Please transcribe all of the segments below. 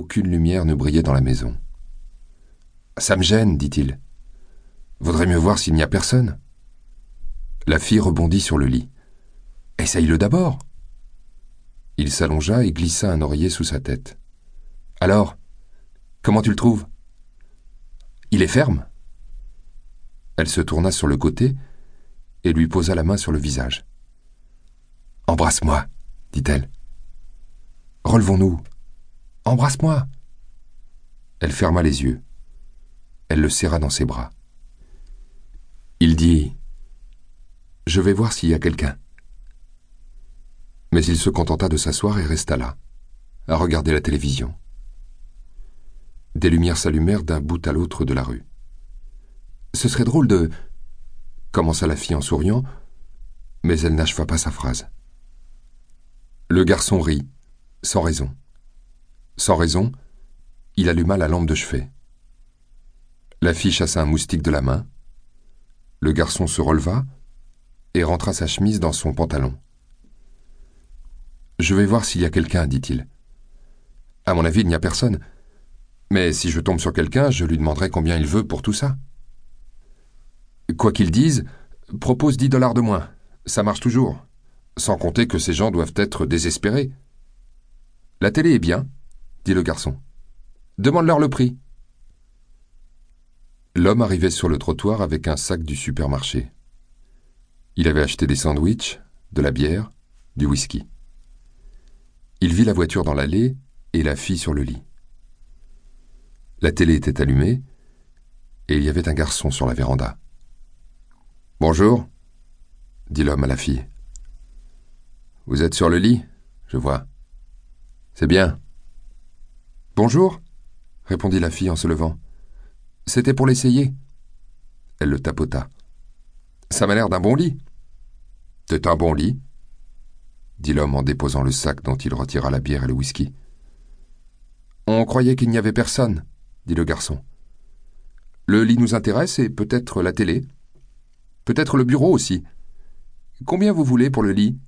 aucune lumière ne brillait dans la maison. Ça me gêne, dit-il. Vaudrait mieux voir s'il n'y a personne. La fille rebondit sur le lit. Essaye-le d'abord. Il s'allongea et glissa un oreiller sous sa tête. Alors, comment tu le trouves? Il est ferme. Elle se tourna sur le côté et lui posa la main sur le visage. Embrasse-moi, dit-elle. Relevons-nous. Embrasse-moi. Elle ferma les yeux. Elle le serra dans ses bras. Il dit Je vais voir s'il y a quelqu'un. Mais il se contenta de s'asseoir et resta là, à regarder la télévision. Des lumières s'allumèrent d'un bout à l'autre de la rue. Ce serait drôle de. commença la fille en souriant, mais elle n'acheva pas sa phrase. Le garçon rit, sans raison. Sans raison, il alluma la lampe de chevet. La fille chassa un moustique de la main. Le garçon se releva et rentra sa chemise dans son pantalon. Je vais voir s'il y a quelqu'un, dit-il. À mon avis, il n'y a personne. Mais si je tombe sur quelqu'un, je lui demanderai combien il veut pour tout ça. Quoi qu'il dise, propose dix dollars de moins. Ça marche toujours. Sans compter que ces gens doivent être désespérés. La télé est bien, dit le garçon. Demande-leur le prix. L'homme arrivait sur le trottoir avec un sac du supermarché. Il avait acheté des sandwichs, de la bière, du whisky. Il vit la voiture dans l'allée et la fille sur le lit. La télé était allumée et il y avait un garçon sur la véranda. Bonjour, dit l'homme à la fille. Vous êtes sur le lit, je vois. C'est bien. Bonjour, répondit la fille en se levant. C'était pour l'essayer. Elle le tapota. Ça m'a l'air d'un bon lit. C'est un bon lit, dit l'homme en déposant le sac dont il retira la bière et le whisky. On croyait qu'il n'y avait personne, dit le garçon. Le lit nous intéresse et peut-être la télé. Peut-être le bureau aussi. Combien vous voulez pour le lit?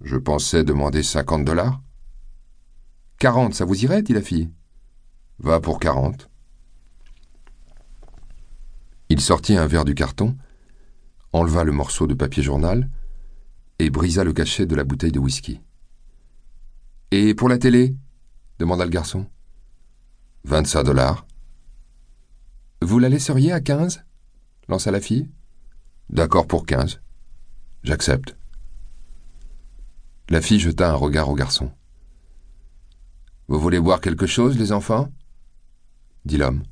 Je pensais demander cinquante dollars. Quarante, ça vous irait dit la fille? Va pour quarante. Il sortit un verre du carton, enleva le morceau de papier journal et brisa le cachet de la bouteille de whisky. Et pour la télé? demanda le garçon. Vingt-cinq dollars. Vous la laisseriez à quinze? lança la fille. D'accord pour quinze. J'accepte. La fille jeta un regard au garçon. Vous voulez boire quelque chose, les enfants? dit l'homme.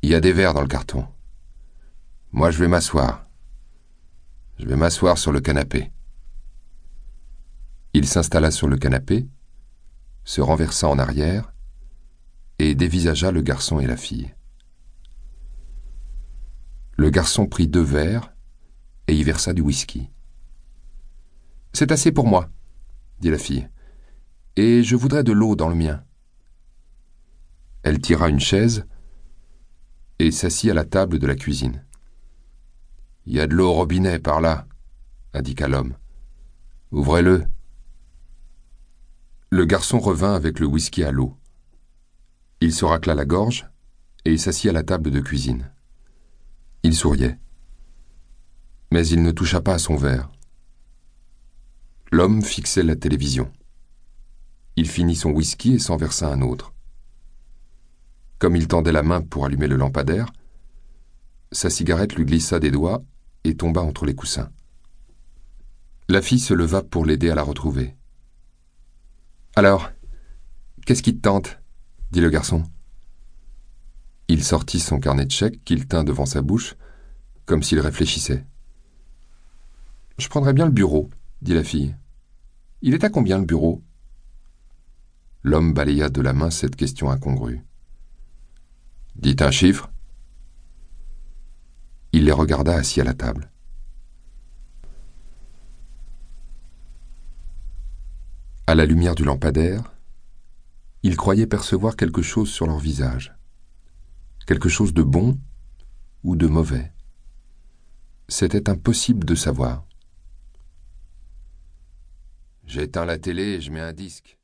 Il y a des verres dans le carton. Moi, je vais m'asseoir. Je vais m'asseoir sur le canapé. Il s'installa sur le canapé, se renversa en arrière et dévisagea le garçon et la fille. Le garçon prit deux verres et y versa du whisky. C'est assez pour moi, dit la fille, et je voudrais de l'eau dans le mien. Elle tira une chaise et s'assit à la table de la cuisine. Il y a de l'eau au robinet par là, indiqua l'homme. Ouvrez-le. Le garçon revint avec le whisky à l'eau. Il se racla la gorge et s'assit à la table de cuisine. Il souriait. Mais il ne toucha pas à son verre. L'homme fixait la télévision. Il finit son whisky et s'en versa un autre. Comme il tendait la main pour allumer le lampadaire, sa cigarette lui glissa des doigts et tomba entre les coussins. La fille se leva pour l'aider à la retrouver. Alors, qu'est-ce qui te tente? dit le garçon. Il sortit son carnet de chèques qu'il tint devant sa bouche, comme s'il réfléchissait. Je prendrais bien le bureau, dit la fille. Il est à combien le bureau? L'homme balaya de la main cette question incongrue. Dites un chiffre. Il les regarda assis à la table. À la lumière du lampadaire, il croyait percevoir quelque chose sur leur visage, quelque chose de bon ou de mauvais. C'était impossible de savoir. J'éteins la télé et je mets un disque.